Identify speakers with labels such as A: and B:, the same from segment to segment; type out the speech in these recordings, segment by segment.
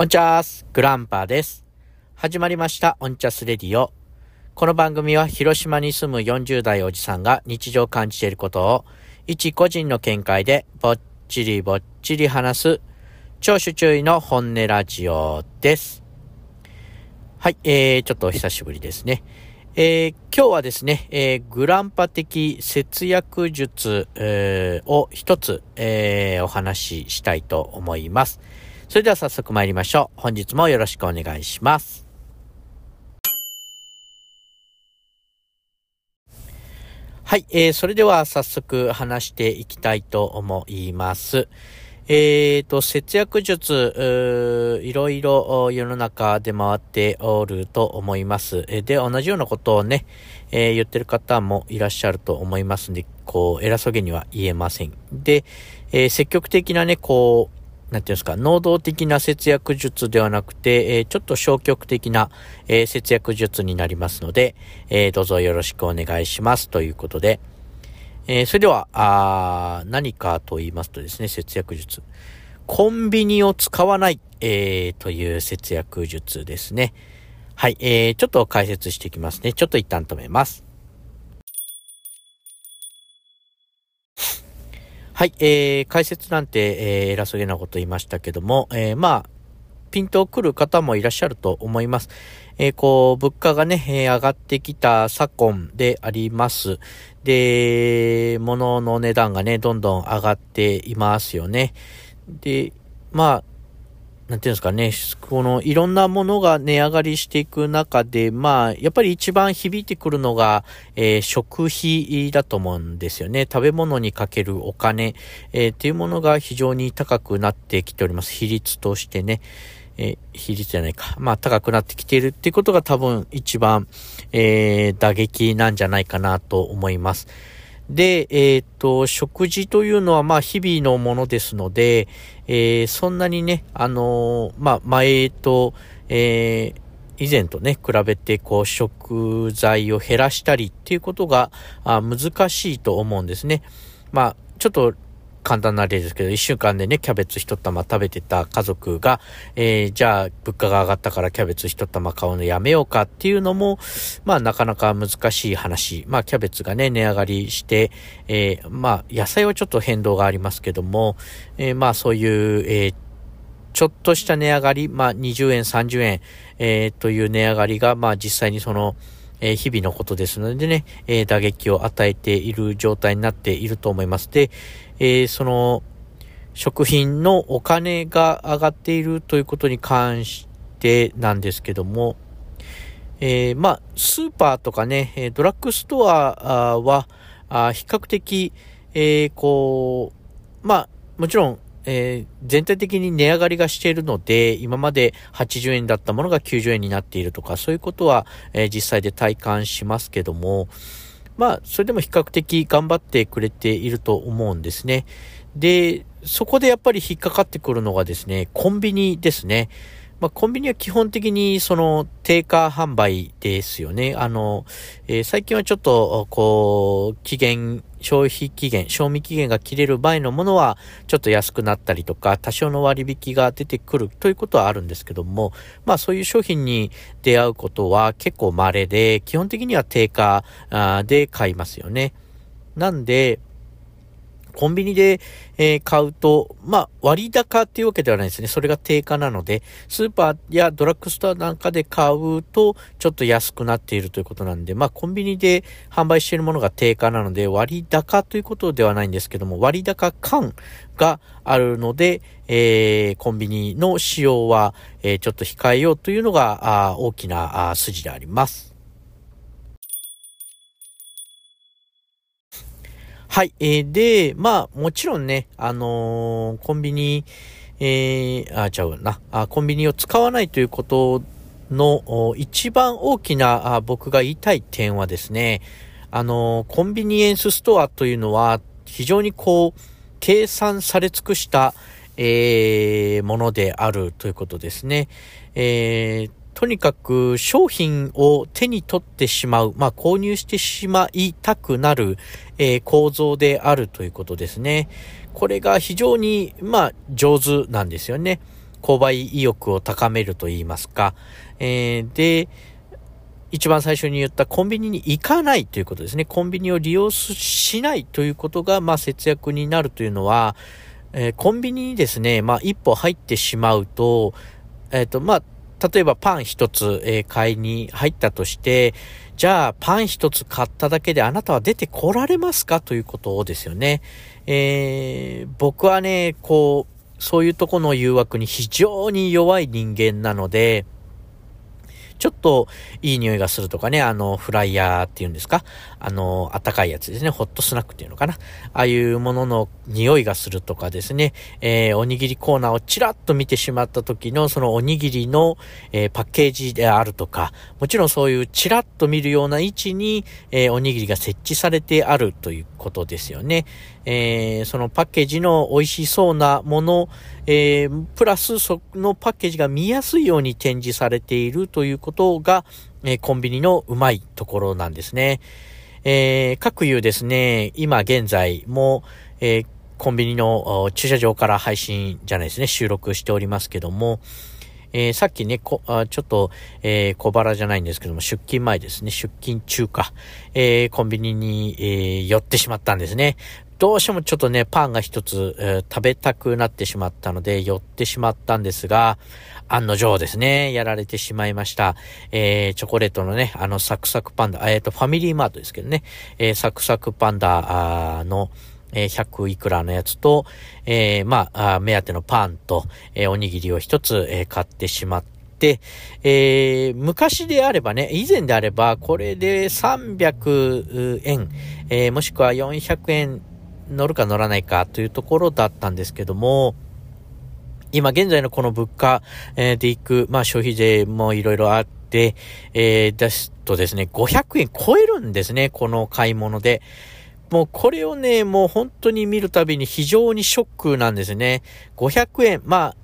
A: オンチャースグランパーです。始まりましたオンチャスレディオ。この番組は広島に住む40代おじさんが日常感じていることを一個人の見解でぼっちりぼっちり話す聴取注意の本音ラジオです。はい、えー、ちょっとお久しぶりですね。えー、今日はですね、えー、グランパ的節約術、えー、を一つ、えー、お話ししたいと思います。それでは早速参りましょう。本日もよろしくお願いします。はい、えー、それでは早速話していきたいと思います。えーと、節約術、いろいろ世の中で回っておると思います。で、同じようなことをね、えー、言ってる方もいらっしゃると思いますんで、こう、偉そうげには言えません。で、えー、積極的なね、こう、なんていうんですか、能動的な節約術ではなくて、えー、ちょっと消極的な、えー、節約術になりますので、えー、どうぞよろしくお願いしますということで、え、それでは、あ何かと言いますとですね、節約術。コンビニを使わない、え、という節約術ですね。はい、えー、ちょっと解説していきますね。ちょっと一旦止めます。はい、えー、解説なんて、えー、偉そうげなこと言いましたけども、えー、まあ、ピントをくる方もいらっしゃると思います。えー、こう、物価がね、えー、上がってきた昨今であります。で、物の値段がね、どんどん上がっていますよね。で、まあ、なんていうんですかね、このいろんなものが値上がりしていく中で、まあ、やっぱり一番響いてくるのが、えー、食費だと思うんですよね。食べ物にかけるお金、えー、っていうものが非常に高くなってきております。比率としてね。え、比率じゃないか。まあ、高くなってきているっていうことが多分一番、えー、打撃なんじゃないかなと思います。で、えっ、と、食事というのは、まあ、日々のものですので、えー、そんなにね、あのー、まあ、前と、えー、以前とね、比べて、こう、食材を減らしたりっていうことが、あ難しいと思うんですね。まあ、ちょっと簡単な例ですけど、一週間でね、キャベツ一玉食べてた家族が、えー、じゃあ、物価が上がったからキャベツ一玉買うのやめようかっていうのも、まあ、なかなか難しい話。まあ、キャベツがね、値上がりして、えー、まあ、野菜はちょっと変動がありますけども、えー、まあ、そういう、えー、ちょっとした値上がり、まあ、20円、30円、えー、という値上がりが、まあ、実際にその、えー、日々のことですのでね、えー、打撃を与えている状態になっていると思います。で、えー、その、食品のお金が上がっているということに関してなんですけども、えー、まあ、スーパーとかね、ドラッグストアは、比較的、えー、こう、まあ、もちろん、えー、全体的に値上がりがしているので、今まで80円だったものが90円になっているとか、そういうことは、えー、実際で体感しますけども、まあ、それでも比較的頑張ってくれていると思うんですね。で、そこでやっぱり引っかかってくるのがですね、コンビニですね。まあ、コンビニは基本的にその定価販売ですよね。あの、えー、最近はちょっと、こう、期限、消費期限、賞味期限が切れる場合のものはちょっと安くなったりとか、多少の割引が出てくるということはあるんですけども、まあそういう商品に出会うことは結構稀で、基本的には定価で買いますよね。なんで、コンビニで、えー、買うと、まあ、割高っていうわけではないですね。それが定価なので、スーパーやドラッグストアなんかで買うと、ちょっと安くなっているということなんで、まあ、コンビニで販売しているものが定価なので、割高ということではないんですけども、割高感があるので、えー、コンビニの使用は、えー、ちょっと控えようというのが、あ大きなあ筋であります。はい。えー、で、まあ、もちろんね、あのー、コンビニ、えー、あ、ちゃうなあ、コンビニを使わないということの一番大きなあ僕が言いたい点はですね、あのー、コンビニエンスストアというのは非常にこう、計算され尽くした、えー、ものであるということですね。えー、とにかく商品を手に取ってしまう、まあ購入してしまいたくなる、えー、構造であるということですね。これが非常に、まあ上手なんですよね。購買意欲を高めると言いますか、えー、で、一番最初に言ったコンビニに行かないということですね。コンビニを利用しないということが、まあ、節約になるというのは、えー、コンビニにですね、まあ、一歩入ってしまうと、えっ、ー、と、まあ、例えばパン一つ、えー、買いに入ったとして、じゃあパン一つ買っただけであなたは出てこられますかということですよね。えー、僕はね、こう、そういうとこの誘惑に非常に弱い人間なので、ちょっといい匂いがするとかね、あの、フライヤーっていうんですか？あの、あったかいやつですね。ホットスナックっていうのかな？ああいうものの匂いがするとかですね、えー、おにぎりコーナーをちらっと見てしまった時のそのおにぎりの、えー、パッケージであるとか、もちろんそういうちらっと見るような位置に、えー、おにぎりが設置されてあるということですよね。えー、そのパッケージの美味しそうなもの、えー、プラスそのパッケージが見やすいように展示されているということが、えー、コンビニのうまいところなんですね。えー、各有ですね、今現在も、えー、コンビニの駐車場から配信じゃないですね、収録しておりますけども、えー、さっきね、こあちょっと、えー、小腹じゃないんですけども、出勤前ですね、出勤中か、えー、コンビニに、え、寄ってしまったんですね。どうしてもちょっとね、パンが一つ、えー、食べたくなってしまったので、寄ってしまったんですが、案の定ですね、やられてしまいました。えー、チョコレートのね、あの、サクサクパンダ、えっ、ー、と、ファミリーマートですけどね、え、サクサクパンダの、え、100いくらのやつと、えー、まあ、目当てのパンと、え、おにぎりを一つ、え、買ってしまって、えー、昔であればね、以前であれば、これで300円、えー、もしくは400円乗るか乗らないかというところだったんですけども、今現在のこの物価でいく、まあ消費税もいろいろあって、えー、ですとですね、500円超えるんですね、この買い物で。もうこれをね、もう本当に見るたびに非常にショックなんですね。500円、まあ、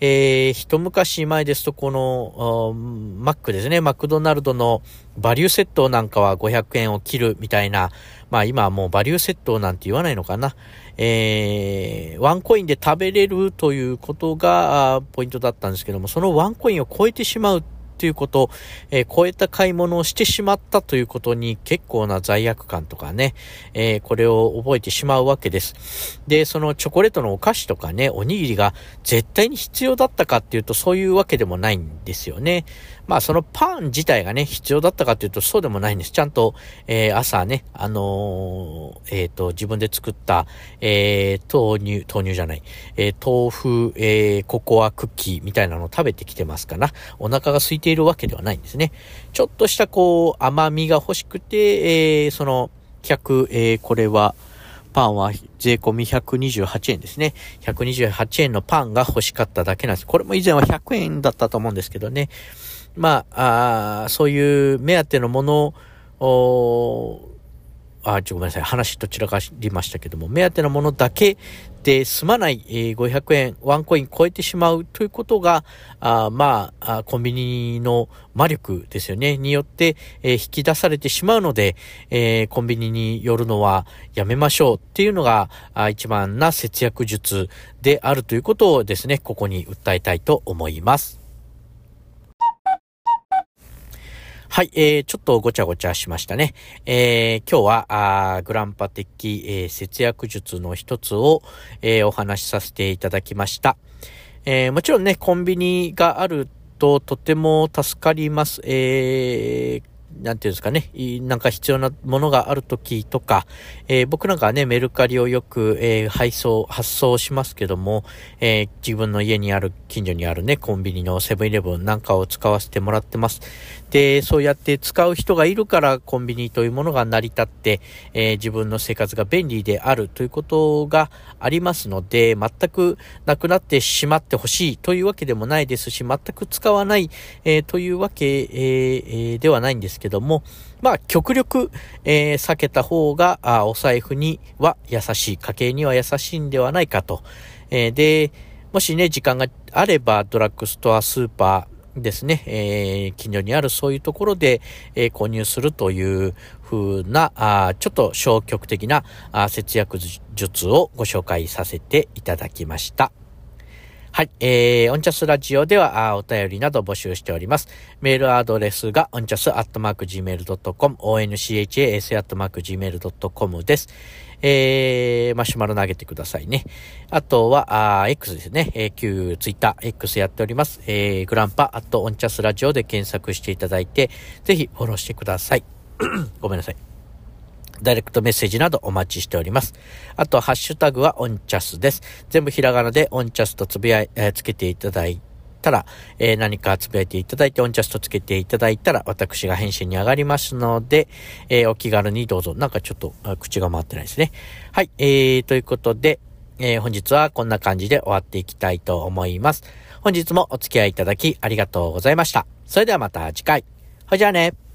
A: えー、一昔前ですと、この、マックですね、マクドナルドのバリューセットなんかは500円を切るみたいな、まあ今はもうバリューセットなんて言わないのかな。えー、ワンコインで食べれるということがポイントだったんですけども、そのワンコインを超えてしまうということ、えー、超えた買い物をしてしまったということに結構な罪悪感とかね、えー、これを覚えてしまうわけです。で、そのチョコレートのお菓子とかね、おにぎりが絶対に必要だったかっていうとそういうわけでもないんですよね。まあそのパン自体がね、必要だったかというとそうでもないんです。ちゃんと、えー、朝ね、あのー、えっ、ー、と、自分で作った、えー、豆乳、豆乳じゃない、え、豆腐、え、ココアクッキーみたいなのを食べてきてますから、お腹が空いているわけではないんですね。ちょっとしたこう、甘みが欲しくて、え、その、客、え、これは、パンは税込み128円ですね。128円のパンが欲しかっただけなんです。これも以前は100円だったと思うんですけどね。まあ、あそういう目当てのものを、あ、ちょ、ごめんなさい。話と散らかりましたけども、目当てのものだけで済まない、えー、500円、ワンコイン超えてしまうということが、あまあコンビニの魔力ですよね、によって、えー、引き出されてしまうので、えー、コンビニに寄るのはやめましょうっていうのが、あ一番な節約術であるということをですね、ここに訴えたいと思います。はい、えー、ちょっとごちゃごちゃしましたね。えー、今日は、あグランパ的、えー、節約術の一つを、えー、お話しさせていただきました。えー、もちろんね、コンビニがあるととても助かります。えー、なんていうんですかね、なんか必要なものがあるときとか、えー、僕なんかはね、メルカリをよく、えー、配送、発送しますけども、えー、自分の家にある、近所にあるね、コンビニのセブンイレブンなんかを使わせてもらってます。で、そうやって使う人がいるからコンビニというものが成り立って、え自分の生活が便利であるということがありますので、全くなくなってしまってほしいというわけでもないですし、全く使わない、えというわけ、えーではないんですけども、まあ、極力、えー、避けた方が、あお財布には優しい、家計には優しいんではないかと。えー、で、もしね、時間があれば、ドラッグストア、スーパーですね、えー、近所にあるそういうところで、えー、購入するという風な、あちょっと消極的なあ節約術をご紹介させていただきました。はい。えー、オンチャスラジオでは、あお便りなど募集しております。メールアドレスが、オンチャスアットマーク Gmail.com、onchas アットマーク Gmail.com です。えー、マシュマロ投げてくださいね。あとは、あ X ですね。えー、旧ツイッター、X やっております。えー、グランパ、アットオンチャスラジオで検索していただいて、ぜひフォローしてください。ごめんなさい。ダイレクトメッセージなどお待ちしております。あと、ハッシュタグはオンチャスです。全部ひらがなでオンチャスとつぶやい、えー、つけていただいてたら、えー、何かつぶやいていただいて、オンチャストつけていただいたら、私が返信に上がりますので、えー、お気軽にどうぞ。なんかちょっと口が回ってないですね。はい、えー、ということで、えー、本日はこんな感じで終わっていきたいと思います。本日もお付き合いいただきありがとうございました。それではまた次回。ほいじゃあね。